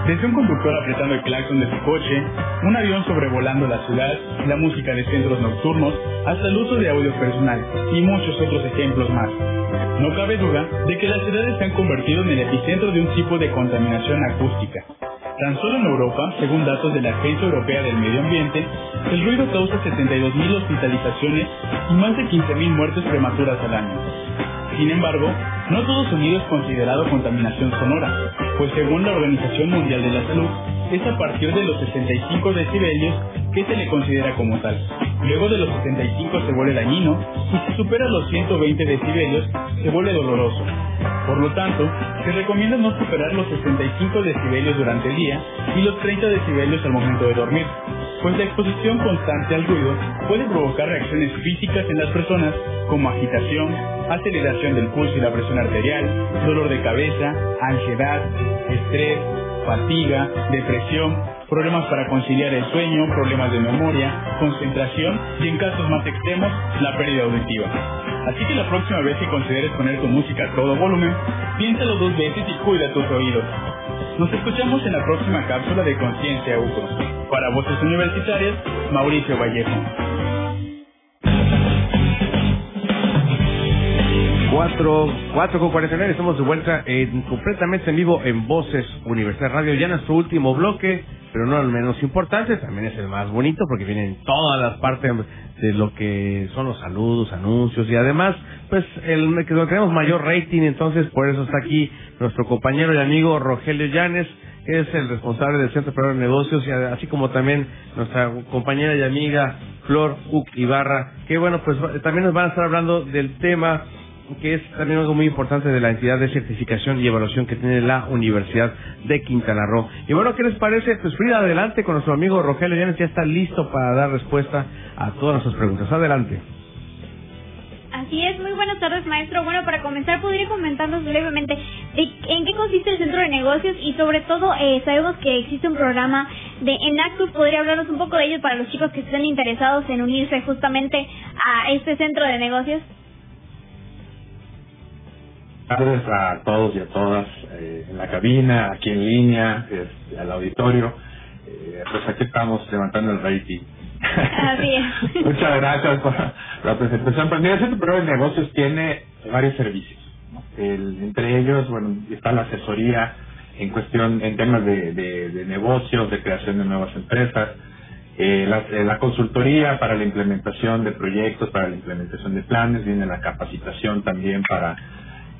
Desde un conductor apretando el claxon de su coche, un avión sobrevolando la ciudad, la música de centros nocturnos, hasta el uso de audio personal y muchos otros ejemplos más. No cabe duda de que las ciudades se han convertido en el epicentro de un tipo de contaminación acústica. Tan solo en Europa, según datos de la Agencia Europea del Medio Ambiente, el ruido causa 72.000 hospitalizaciones y más de 15.000 muertes prematuras al año. Sin embargo, no todo sonido es considerado contaminación sonora. pues según la Organización Mundial de la Salud, es a partir de los 65 decibelios que se le considera como tal. Luego de los 75 se vuelve dañino y si supera los 120 decibelios se vuelve doloroso. Por lo tanto, se recomienda no superar los 65 decibelios durante el día y los 30 decibelios al momento de dormir, pues la exposición constante al ruido puede provocar reacciones físicas en las personas como agitación, aceleración del pulso y la presión arterial, dolor de cabeza, ansiedad, estrés, fatiga, depresión, problemas para conciliar el sueño, problemas de memoria, concentración y en casos más extremos, la pérdida auditiva. Así que la próxima vez que consideres poner tu música a todo volumen, piénsalo dos veces y cuida tus oídos. Nos escuchamos en la próxima cápsula de Conciencia UCRO. Para Voces Universitarias, Mauricio Vallejo.
4, 4 con 49, estamos de vuelta en, completamente en vivo en Voces Universidad Radio, ya nuestro último bloque, pero no el menos importante, también es el más bonito porque vienen todas las partes de lo que son los saludos, anuncios y además, pues el que tenemos mayor rating, entonces por eso está aquí nuestro compañero y amigo Rogelio Llanes, que es el responsable del Centro de Negocios y así como también nuestra compañera y amiga Flor Uc Ibarra, que bueno, pues también nos van a estar hablando del tema que es también algo muy importante de la entidad de certificación y evaluación que tiene la Universidad de Quintana Roo. Y bueno, ¿qué les parece? Pues Frida, adelante con nuestro amigo Rogelio Llanes, ya está listo para dar respuesta a todas nuestras preguntas. Adelante.
Así es, muy buenas tardes maestro. Bueno, para comenzar, podría comentarnos brevemente de en qué consiste el centro de negocios y sobre todo eh, sabemos que existe un programa de Enactus. ¿Podría hablarnos un poco de ello para los chicos que estén interesados en unirse justamente a este centro de negocios?
Tardes a todos y a todas eh, en la cabina, aquí en línea, este, al auditorio. Eh, pues aquí estamos levantando el rating.
Así es. [LAUGHS]
Muchas gracias por la presentación. Pues mira, el Centro de Negocios tiene varios servicios. ¿no? El, entre ellos, bueno, está la asesoría en cuestión, en temas de, de, de negocios, de creación de nuevas empresas, eh, la, eh, la consultoría para la implementación de proyectos, para la implementación de planes, viene la capacitación también para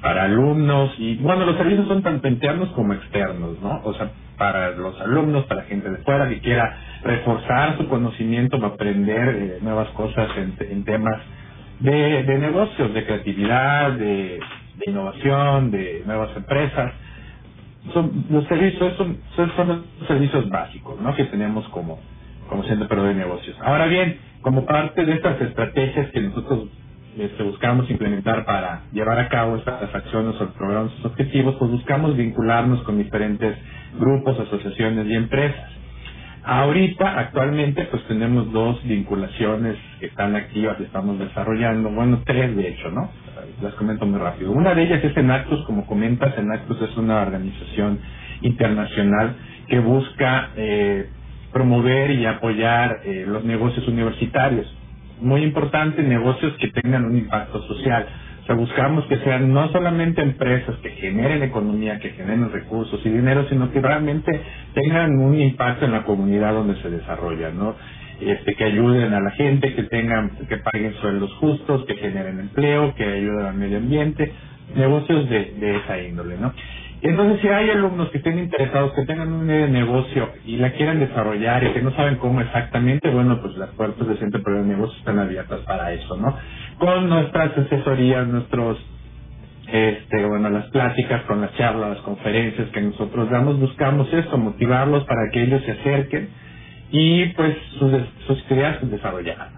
para alumnos y bueno los servicios son tanto internos como externos no o sea para los alumnos para gente de fuera que quiera reforzar su conocimiento para aprender eh, nuevas cosas en, en temas de, de negocios de creatividad de, innovación de nuevas empresas. Son los servicios son, son, son servicios básicos no que tenemos como como centro de negocios. Ahora bien como parte de estas estrategias que nosotros este, buscamos implementar para llevar a cabo estas acciones o programas objetivos, pues buscamos vincularnos con diferentes grupos, asociaciones y empresas. Ahorita, actualmente, pues tenemos dos vinculaciones que están activas y estamos desarrollando, bueno, tres de hecho, ¿no? Las comento muy rápido. Una de ellas es Enactus, como comentas, Enactus es una organización internacional que busca eh, promover y apoyar eh, los negocios universitarios muy importante negocios que tengan un impacto social. O sea, buscamos que sean no solamente empresas que generen economía, que generen recursos y dinero, sino que realmente tengan un impacto en la comunidad donde se desarrollan, ¿no? Este, que ayuden a la gente, que tengan, que paguen sueldos justos, que generen empleo, que ayuden al medio ambiente, negocios de, de esa índole, ¿no? Entonces, si hay alumnos que estén interesados, que tengan un idea de negocio y la quieran desarrollar y que no saben cómo exactamente, bueno, pues las puertas del Centro Peruano de Negocios están abiertas para eso, ¿no? Con nuestras asesorías, nuestros, este, bueno, las pláticas, con las charlas, las conferencias que nosotros damos, buscamos esto, motivarlos para que ellos se acerquen y pues sus, sus ideas se desarrollarán.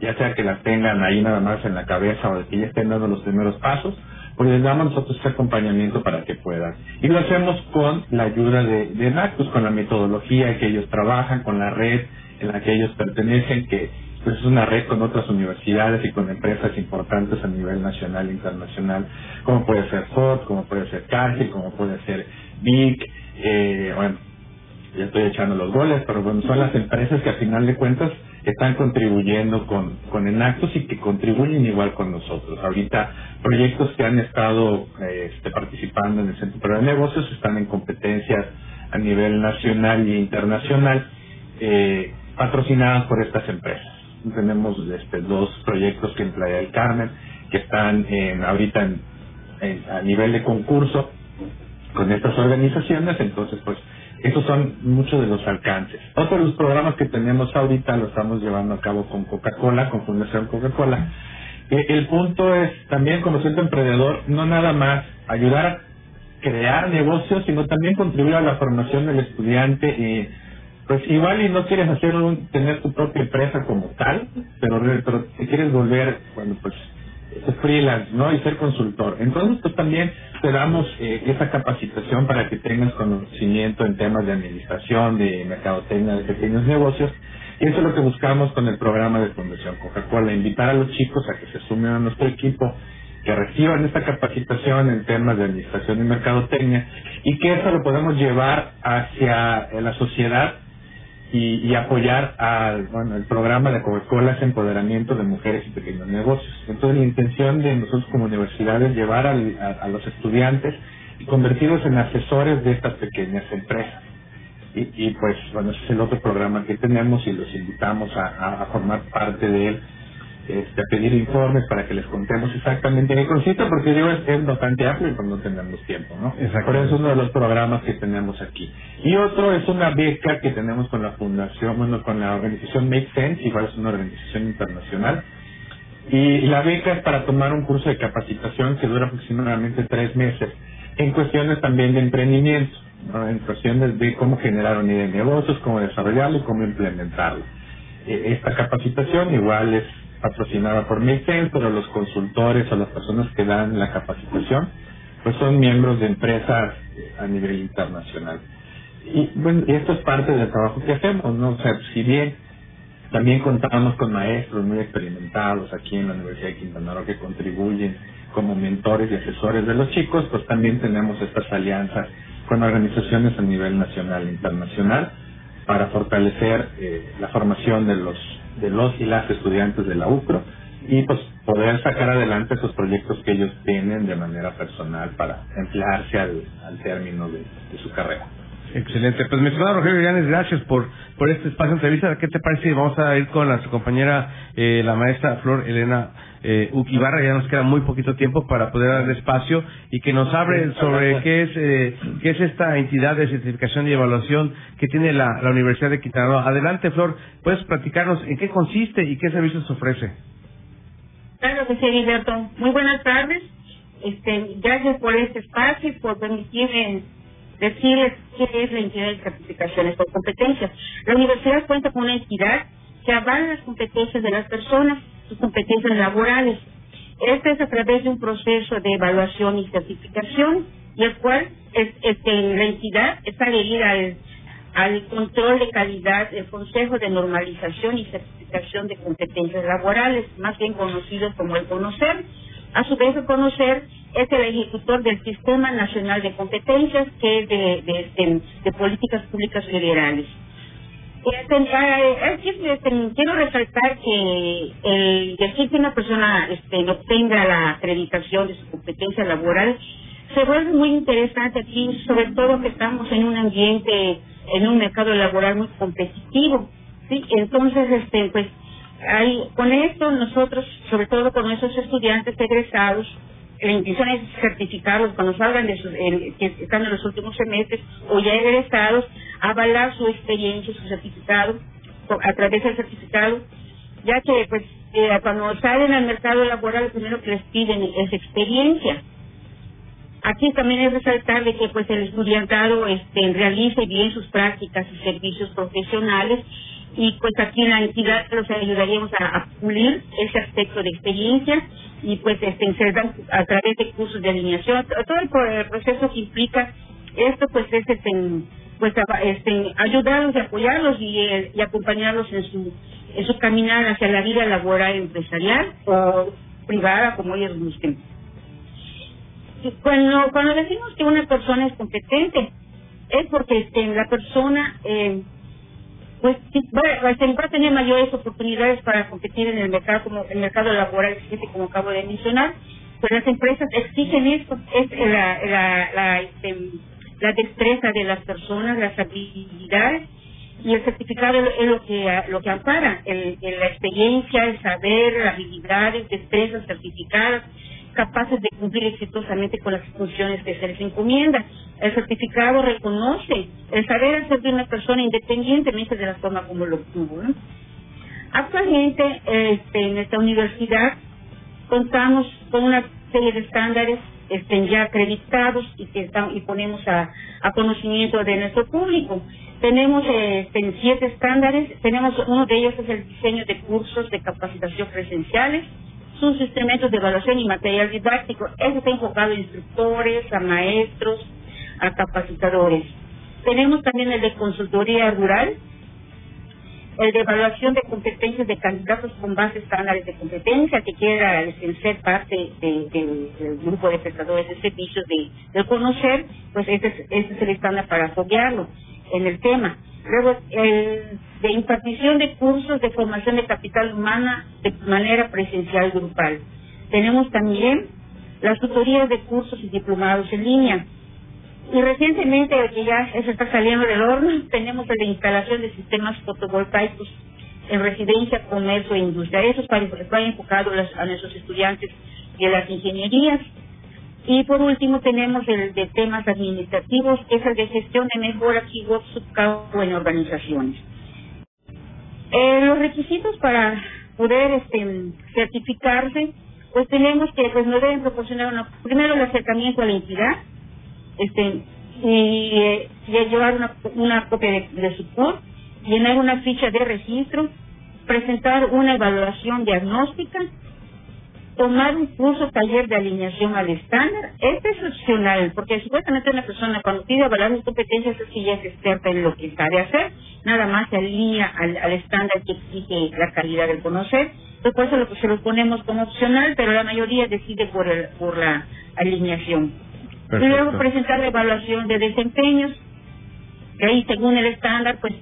Ya sea que las tengan ahí nada más en la cabeza o que ya estén dando los primeros pasos, pues les damos nosotros este acompañamiento para que puedan. Y lo hacemos con la ayuda de, de con la metodología que ellos trabajan, con la red en la que ellos pertenecen, que pues es una red con otras universidades y con empresas importantes a nivel nacional e internacional, como puede ser Ford, como puede ser Cargill, como puede ser Vic, eh, bueno, ya estoy echando los goles, pero bueno, son las empresas que al final de cuentas están contribuyendo con, con Enactus y que contribuyen igual con nosotros. Ahorita proyectos que han estado eh, este, participando en el Centro Peruano de Negocios están en competencias a nivel nacional e internacional eh, patrocinadas por estas empresas. Tenemos este, dos proyectos que en Playa del Carmen que están en, ahorita en, a nivel de concurso con estas organizaciones, entonces pues esos son muchos de los alcances. Otro de los programas que tenemos ahorita lo estamos llevando a cabo con Coca-Cola, con Fundación Coca-Cola. Eh, el punto es también como centro emprendedor, no nada más ayudar a crear negocios, sino también contribuir a la formación del estudiante y pues igual y no quieres hacer un, tener tu propia empresa como tal, pero, pero te quieres volver, bueno, pues freelance, ¿no? Y ser consultor. Entonces, pues también te damos eh, esa capacitación para que tengas conocimiento en temas de administración, de mercadotecnia, de pequeños negocios. Y eso es lo que buscamos con el programa de Fundación Coca-Cola, invitar a los chicos a que se sumen a nuestro equipo, que reciban esta capacitación en temas de administración y mercadotecnia, y que eso lo podemos llevar hacia la sociedad y, y apoyar al bueno, el programa de Coca-Cola es empoderamiento de mujeres y pequeños negocios. Entonces la intención de nosotros como universidad es llevar al, a, a, los estudiantes y convertirlos en asesores de estas pequeñas empresas. Y, y pues bueno, ese es el otro programa que tenemos y los invitamos a, a, formar parte de él este, a pedir informes para que les contemos exactamente qué consiste, porque digo, es, es bastante amplio y pues no tenemos tiempo, ¿no? Por eso es uno de los programas que tenemos aquí. Y otro es una beca que tenemos con la fundación, bueno, con la organización Make Sense, igual es una organización internacional. Y la beca es para tomar un curso de capacitación que dura aproximadamente tres meses, en cuestiones también de emprendimiento. En cuestiones de cómo generar una idea de negocios, cómo desarrollarlo y cómo implementarlo. Eh, esta capacitación igual es patrocinada por Make pero los consultores o las personas que dan la capacitación, pues son miembros de empresas a nivel internacional. Y bueno, y esto es parte del trabajo que hacemos, ¿no? O sea, si bien también contamos con maestros muy experimentados aquí en la Universidad de Quintana Roo que contribuyen como mentores y asesores de los chicos, pues también tenemos estas alianzas con organizaciones a nivel nacional e internacional para fortalecer eh, la formación de los de los y las estudiantes de la UCRO y pues poder sacar adelante esos proyectos que ellos tienen de manera personal para emplearse al, al término de, de su carrera.
Excelente. Pues, mi estimado Rogelio Llanes, gracias por, por este espacio de entrevista. ¿Qué te parece? Vamos a ir con la, su compañera, eh, la maestra Flor Elena eh, Uquibarra. Ya nos queda muy poquito tiempo para poder darle espacio y que nos hable sobre qué es, eh, qué es esta entidad de certificación y evaluación que tiene la, la Universidad de Quintana Roo. Adelante, Flor. ¿Puedes platicarnos en qué consiste y qué servicios ofrece?
Claro que sí, Gilberto. Muy buenas tardes. Este, gracias por este espacio y por permitirme decirles qué es la entidad de certificaciones por competencias. La universidad cuenta con una entidad que avala las competencias de las personas, sus competencias laborales. Este es a través de un proceso de evaluación y certificación, y el cual es, este, la entidad está adherida al, al control de calidad del Consejo de Normalización y Certificación de Competencias Laborales, más bien conocido como el CONOCER. A su vez, el CONOCER es el ejecutor del Sistema Nacional de Competencias, que es de Políticas Públicas Federales. Este, quiero resaltar que el decir que una persona este, no tenga la acreditación de su competencia laboral se vuelve muy interesante aquí, sobre todo que estamos en un ambiente, en un mercado laboral muy competitivo. ¿sí? Entonces, este, pues, hay, con esto nosotros, sobre todo con esos estudiantes egresados, la intención es certificarlos cuando salgan de sus, en, que están en los últimos semestres o ya egresados, avalar su experiencia, su certificado, a través del certificado, ya que pues eh, cuando salen al mercado laboral lo primero que les piden es experiencia. Aquí también es resaltar de que pues el estudiantado este, realice bien sus prácticas y servicios profesionales y pues aquí en la entidad los ayudaríamos a, pulir ese aspecto de experiencia y pues este, se a través de cursos de alineación, todo el proceso que implica esto pues es este, pues este, ayudarlos y apoyarlos y, y acompañarlos en su caminar hacia la vida laboral empresarial o privada como ellos busquen. Cuando, cuando decimos que una persona es competente es porque este, la persona eh, pues va, va, a tener mayores oportunidades para competir en el mercado como el mercado laboral existe como acabo de mencionar pues las empresas exigen esto es la la la, este, la destreza de las personas las habilidades y el certificado es lo que lo que ampara el, la experiencia el saber las habilidades destrezas certificadas capaces de cumplir exitosamente con las funciones que se les encomienda. El certificado reconoce el saber hacer de una persona independientemente de la forma como lo obtuvo. Actualmente, este, en esta universidad contamos con una serie de estándares estén ya acreditados y que están y ponemos a, conocimiento de nuestro público. Tenemos este, siete estándares, tenemos uno de ellos es el diseño de cursos de capacitación presenciales, sus instrumentos de evaluación y material didáctico. Eso está enfocado a instructores, a maestros, a capacitadores. Tenemos también el de consultoría rural, el de evaluación de competencias de candidatos con base estándares de competencia que quiera ser parte de- de- del grupo de prestadores de servicios de, conocer, pues este es, este es el estándar para apoyarlo en el tema. Luego, el de impartición de cursos de formación de capital humana de manera presencial grupal. Tenemos también las tutorías de cursos y diplomados en línea. Y recientemente, que ya eso está saliendo del horno, tenemos la instalación de sistemas fotovoltaicos en residencia, comercio e industria. Eso está, está enfocado a nuestros estudiantes de las ingenierías. Y por último tenemos el de temas administrativos, que es el de gestión de mejora keyword subcampo en organizaciones. Eh, los requisitos para poder este, certificarse, pues tenemos que, pues nos deben proporcionar primero el acercamiento a la entidad, este, y, eh, y llevar una, una copia de, su CUR, llenar una ficha de registro, presentar una evaluación diagnóstica, tomar un curso taller de alineación al estándar. Este es opcional, porque supuestamente una persona cuando pide evaluar sus competencias es que ya es experta en lo que sabe hacer, nada más se alinea al, al estándar que exige la calidad del conocer. Por eso lo, se lo ponemos como opcional, pero la mayoría decide por, el, por la alineación. Y luego presentar la evaluación de desempeños, que ahí según el estándar, pues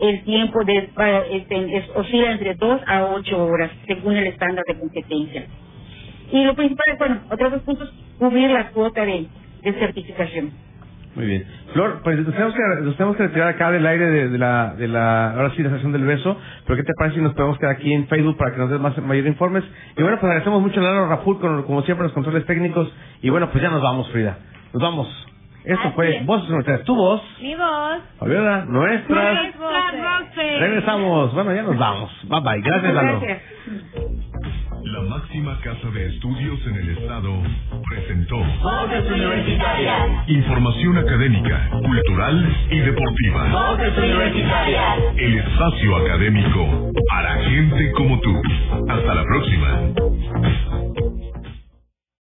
el tiempo de, este, es- oscila entre 2 a 8 horas, según el estándar de competencia. Y lo principal, bueno, otros dos puntos, cubrir la cuota de, de certificación.
Muy bien. Flor, pues nos tenemos que, nos tenemos que retirar acá del aire de, de la, de la, ahora sí, la sesión del beso, pero ¿qué te parece si nos podemos quedar aquí en Facebook para que nos des más, mayor informes? Y bueno, pues agradecemos mucho a Lalo Raful, con, como siempre, los controles técnicos, y bueno, pues ya nos vamos, Frida. Nos vamos. Esto fue Voces Universitarias, tu voz,
Mi voz.
Fabiola, nuestras.
Nuestras voces.
Regresamos. Bueno, ya nos [LAUGHS] vamos. Bye bye. Gracias, Lalo.
La máxima casa de estudios en el estado presentó
Voces Universitarias.
información académica, cultural y deportiva.
Voces Universitarias.
El espacio académico para gente como tú. Hasta la próxima.